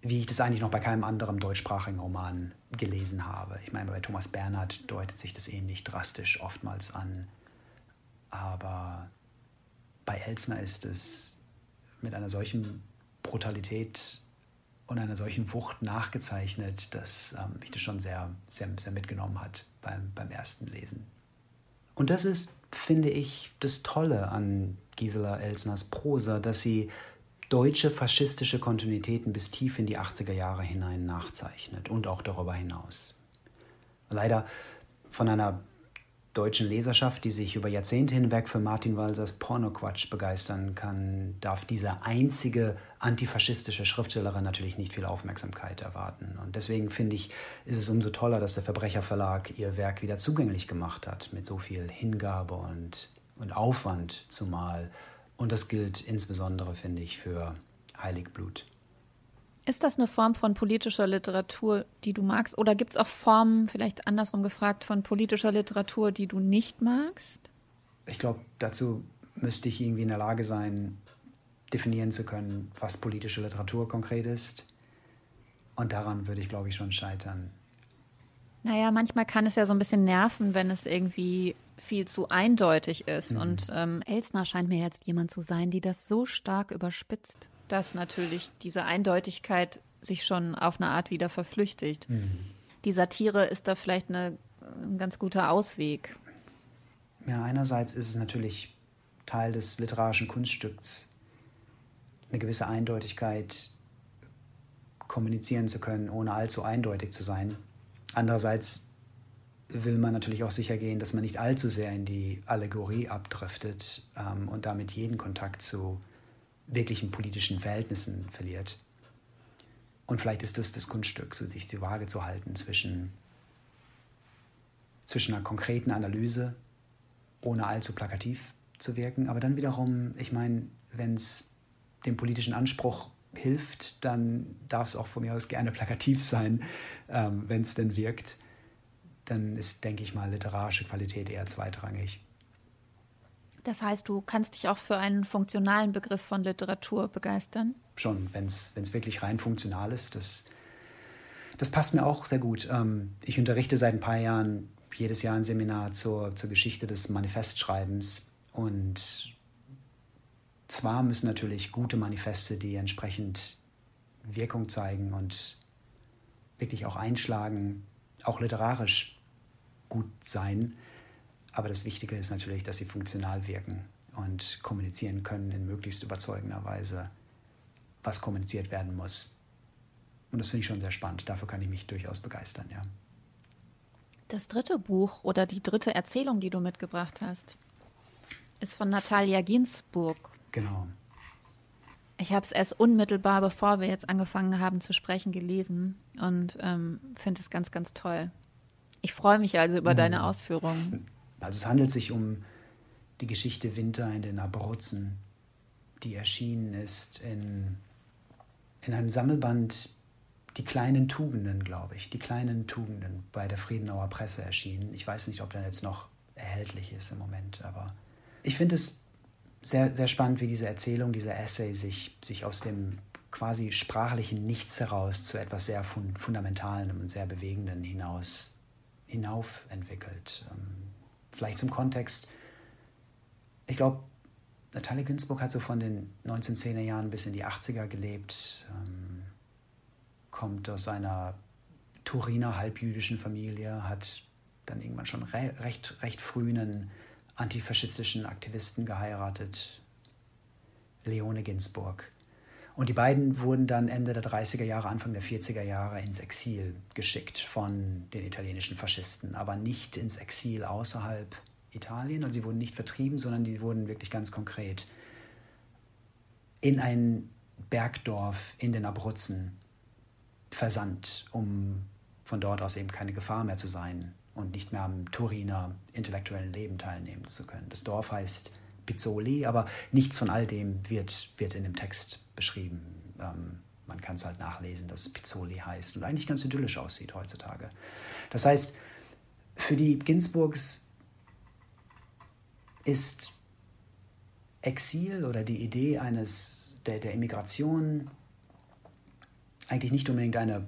wie ich das eigentlich noch bei keinem anderen deutschsprachigen Roman gelesen habe. Ich meine, bei Thomas Bernhard deutet sich das ähnlich drastisch oftmals an, aber bei Elsner ist es mit einer solchen Brutalität und einer solchen Wucht nachgezeichnet, dass ähm, mich das schon sehr, sehr, sehr mitgenommen hat beim, beim ersten Lesen. Und das ist, finde ich, das Tolle an Gisela Elsners Prosa, dass sie deutsche faschistische Kontinuitäten bis tief in die 80er Jahre hinein nachzeichnet und auch darüber hinaus. Leider von einer deutschen Leserschaft, die sich über Jahrzehnte hinweg für Martin Walsers Pornoquatsch begeistern kann, darf diese einzige antifaschistische Schriftstellerin natürlich nicht viel Aufmerksamkeit erwarten. Und deswegen finde ich, ist es umso toller, dass der Verbrecherverlag ihr Werk wieder zugänglich gemacht hat, mit so viel Hingabe und, und Aufwand zumal. Und das gilt insbesondere, finde ich, für Heiligblut. Ist das eine Form von politischer Literatur, die du magst? Oder gibt es auch Formen, vielleicht andersrum gefragt, von politischer Literatur, die du nicht magst? Ich glaube, dazu müsste ich irgendwie in der Lage sein, definieren zu können, was politische Literatur konkret ist. Und daran würde ich, glaube ich, schon scheitern. Naja, manchmal kann es ja so ein bisschen nerven, wenn es irgendwie viel zu eindeutig ist. Mhm. Und ähm, Elsner scheint mir jetzt jemand zu sein, die das so stark überspitzt dass natürlich diese Eindeutigkeit sich schon auf eine Art wieder verflüchtigt. Mhm. Die Satire ist da vielleicht eine, ein ganz guter Ausweg. Ja, einerseits ist es natürlich Teil des literarischen Kunststücks, eine gewisse Eindeutigkeit kommunizieren zu können, ohne allzu eindeutig zu sein. Andererseits will man natürlich auch sicher gehen, dass man nicht allzu sehr in die Allegorie abdriftet ähm, und damit jeden Kontakt zu wirklichen politischen Verhältnissen verliert. Und vielleicht ist das das Kunststück, so sich die Waage zu halten zwischen, zwischen einer konkreten Analyse, ohne allzu plakativ zu wirken, aber dann wiederum, ich meine, wenn es dem politischen Anspruch hilft, dann darf es auch von mir aus gerne plakativ sein, ähm, wenn es denn wirkt. Dann ist, denke ich mal, literarische Qualität eher zweitrangig. Das heißt, du kannst dich auch für einen funktionalen Begriff von Literatur begeistern? Schon, wenn es wirklich rein funktional ist. Das, das passt mir auch sehr gut. Ähm, ich unterrichte seit ein paar Jahren jedes Jahr ein Seminar zur, zur Geschichte des Manifestschreibens. Und zwar müssen natürlich gute Manifeste, die entsprechend Wirkung zeigen und wirklich auch einschlagen, auch literarisch gut sein. Aber das Wichtige ist natürlich, dass sie funktional wirken und kommunizieren können in möglichst überzeugender Weise, was kommuniziert werden muss. Und das finde ich schon sehr spannend. Dafür kann ich mich durchaus begeistern, ja. Das dritte Buch oder die dritte Erzählung, die du mitgebracht hast, ist von Natalia Ginsburg. Genau. Ich habe es erst unmittelbar, bevor wir jetzt angefangen haben zu sprechen, gelesen und ähm, finde es ganz, ganz toll. Ich freue mich also über mhm. deine Ausführungen. Also es handelt sich um die Geschichte Winter in den Abruzzen, die erschienen ist in, in einem Sammelband Die kleinen Tugenden, glaube ich, die kleinen Tugenden bei der Friedenauer Presse erschienen. Ich weiß nicht, ob der jetzt noch erhältlich ist im Moment, aber ich finde es sehr, sehr spannend, wie diese Erzählung, dieser Essay sich, sich aus dem quasi sprachlichen Nichts heraus zu etwas sehr fund Fundamentalen und sehr Bewegenden hinaus hinauf entwickelt. Vielleicht zum Kontext. Ich glaube, Natalia Günzburg hat so von den 1910er Jahren bis in die 80er gelebt, ähm, kommt aus einer Turiner halbjüdischen Familie, hat dann irgendwann schon re recht, recht früh einen antifaschistischen Aktivisten geheiratet, Leone Ginsburg. Und die beiden wurden dann Ende der 30er Jahre, Anfang der 40er Jahre ins Exil geschickt von den italienischen Faschisten, aber nicht ins Exil außerhalb Italien. Also sie wurden nicht vertrieben, sondern die wurden wirklich ganz konkret in ein Bergdorf in den Abruzzen versandt, um von dort aus eben keine Gefahr mehr zu sein und nicht mehr am Turiner intellektuellen Leben teilnehmen zu können. Das Dorf heißt Pizzoli, aber nichts von all dem wird, wird in dem Text beschrieben. Ähm, man kann es halt nachlesen, dass Pizzoli heißt und eigentlich ganz idyllisch aussieht heutzutage. Das heißt, für die Ginsburgs ist Exil oder die Idee eines der, der Immigration eigentlich nicht unbedingt eine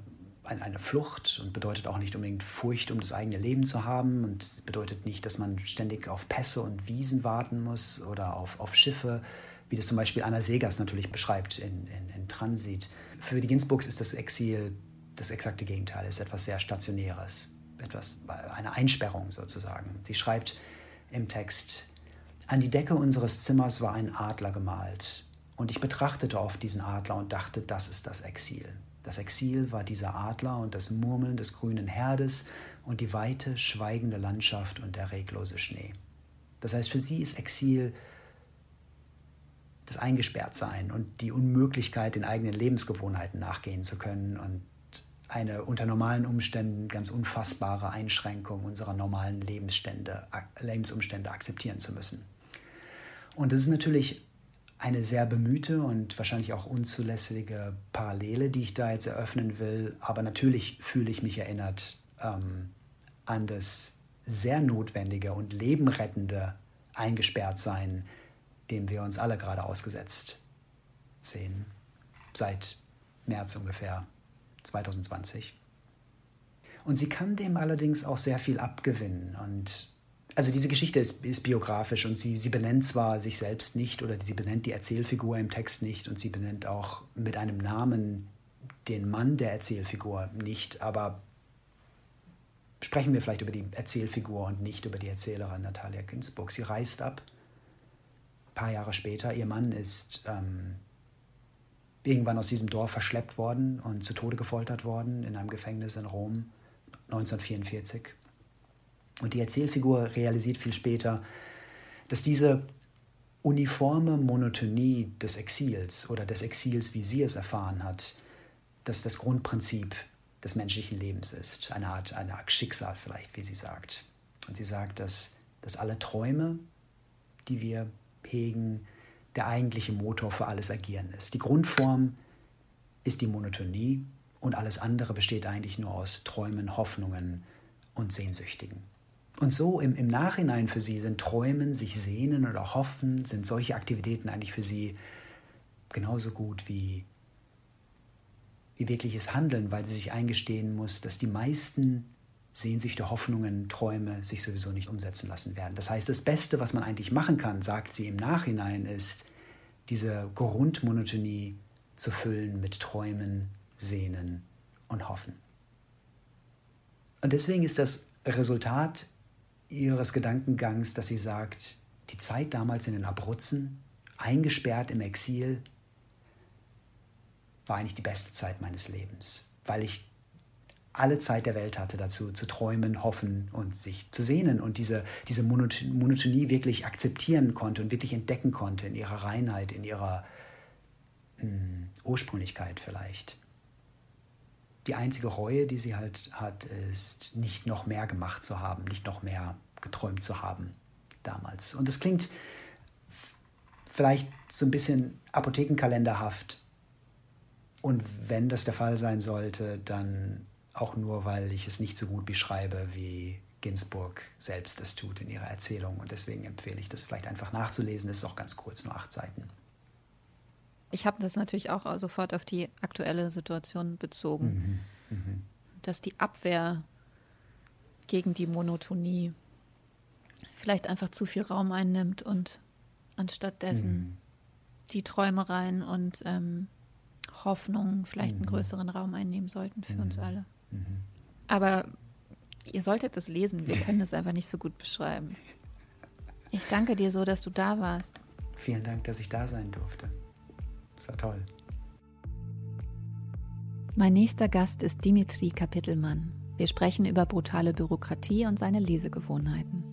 eine Flucht und bedeutet auch nicht unbedingt Furcht um das eigene Leben zu haben und bedeutet nicht, dass man ständig auf Pässe und Wiesen warten muss oder auf, auf Schiffe, wie das zum Beispiel Anna Segers natürlich beschreibt in, in, in Transit. Für die Ginsburgs ist das Exil das exakte Gegenteil, es ist etwas sehr Stationäres, etwas, eine Einsperrung sozusagen. Sie schreibt im Text, an die Decke unseres Zimmers war ein Adler gemalt und ich betrachtete oft diesen Adler und dachte, das ist das Exil. Das Exil war dieser Adler und das Murmeln des grünen Herdes und die weite, schweigende Landschaft und der reglose Schnee. Das heißt, für sie ist Exil das Eingesperrtsein und die Unmöglichkeit, den eigenen Lebensgewohnheiten nachgehen zu können und eine unter normalen Umständen ganz unfassbare Einschränkung unserer normalen Lebensstände, Lebensumstände akzeptieren zu müssen. Und das ist natürlich eine sehr bemühte und wahrscheinlich auch unzulässige Parallele, die ich da jetzt eröffnen will. Aber natürlich fühle ich mich erinnert ähm, an das sehr notwendige und lebenrettende Eingesperrtsein, dem wir uns alle gerade ausgesetzt sehen, seit März ungefähr 2020. Und sie kann dem allerdings auch sehr viel abgewinnen und also diese Geschichte ist, ist, biografisch und sie, sie benennt zwar sich selbst nicht oder sie benennt die Erzählfigur im Text nicht und sie benennt auch mit einem Namen den Mann der Erzählfigur nicht, aber sprechen wir vielleicht über die Erzählfigur und nicht über die Erzählerin Natalia Günzburg. Sie reist ab, paar Jahre später, ihr Mann ist ähm, irgendwann aus diesem Dorf verschleppt worden und zu Tode gefoltert worden in einem Gefängnis in Rom 1944. Und die Erzählfigur realisiert viel später, dass diese uniforme Monotonie des Exils oder des Exils, wie sie es erfahren hat, dass das Grundprinzip des menschlichen Lebens ist. Eine Art, eine Art Schicksal vielleicht, wie sie sagt. Und sie sagt, dass, dass alle Träume, die wir hegen, der eigentliche Motor für alles Agieren ist. Die Grundform ist die Monotonie und alles andere besteht eigentlich nur aus Träumen, Hoffnungen und Sehnsüchtigen. Und so im, im Nachhinein für sie sind Träumen, sich sehnen oder hoffen, sind solche Aktivitäten eigentlich für sie genauso gut wie, wie wirkliches Handeln, weil sie sich eingestehen muss, dass die meisten Sehnsüchte, Hoffnungen, Träume sich sowieso nicht umsetzen lassen werden. Das heißt, das Beste, was man eigentlich machen kann, sagt sie im Nachhinein, ist, diese Grundmonotonie zu füllen mit Träumen, Sehnen und Hoffen. Und deswegen ist das Resultat ihres Gedankengangs, dass sie sagt, die Zeit damals in den Abruzzen, eingesperrt im Exil, war eigentlich die beste Zeit meines Lebens, weil ich alle Zeit der Welt hatte dazu, zu träumen, hoffen und sich zu sehnen und diese, diese Monotonie wirklich akzeptieren konnte und wirklich entdecken konnte in ihrer Reinheit, in ihrer mh, hm, Ursprünglichkeit vielleicht. Die einzige Reue, die sie halt hat, ist, nicht noch mehr gemacht zu haben, nicht noch mehr geträumt zu haben damals. Und das klingt vielleicht so ein bisschen apothekenkalenderhaft. Und wenn das der Fall sein sollte, dann auch nur, weil ich es nicht so gut beschreibe, wie Ginsburg selbst es tut in ihrer Erzählung. Und deswegen empfehle ich das vielleicht einfach nachzulesen. Es ist auch ganz kurz, nur acht Seiten. Ich habe das natürlich auch sofort auf die aktuelle Situation bezogen, mhm. Mhm. dass die Abwehr gegen die Monotonie vielleicht einfach zu viel Raum einnimmt und anstattdessen mhm. die Träumereien und ähm, Hoffnungen vielleicht einen mhm. größeren Raum einnehmen sollten für uns mhm. alle. Mhm. Aber ihr solltet das lesen, wir können das einfach nicht so gut beschreiben. Ich danke dir so, dass du da warst. Vielen Dank, dass ich da sein durfte. Das war toll. Mein nächster Gast ist Dimitri Kapitelmann. Wir sprechen über brutale Bürokratie und seine Lesegewohnheiten.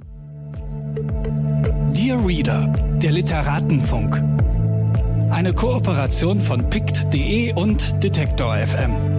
Dear Reader, der Literatenfunk. Eine Kooperation von pict.de und Detektor FM.